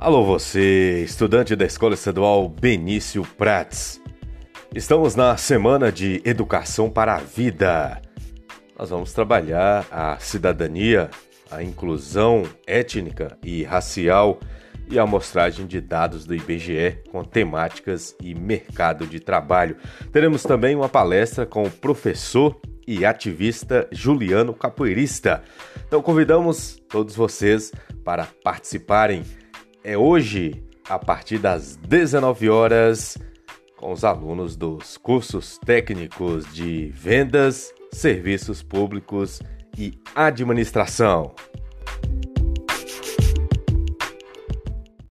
Alô você, estudante da Escola Estadual Benício Prats. Estamos na semana de Educação para a Vida. Nós vamos trabalhar a cidadania, a inclusão étnica e racial e a amostragem de dados do IBGE com temáticas e mercado de trabalho. Teremos também uma palestra com o professor e ativista Juliano Capoeirista. Então convidamos todos vocês para participarem. É hoje, a partir das 19 horas, com os alunos dos cursos técnicos de vendas, serviços públicos e administração.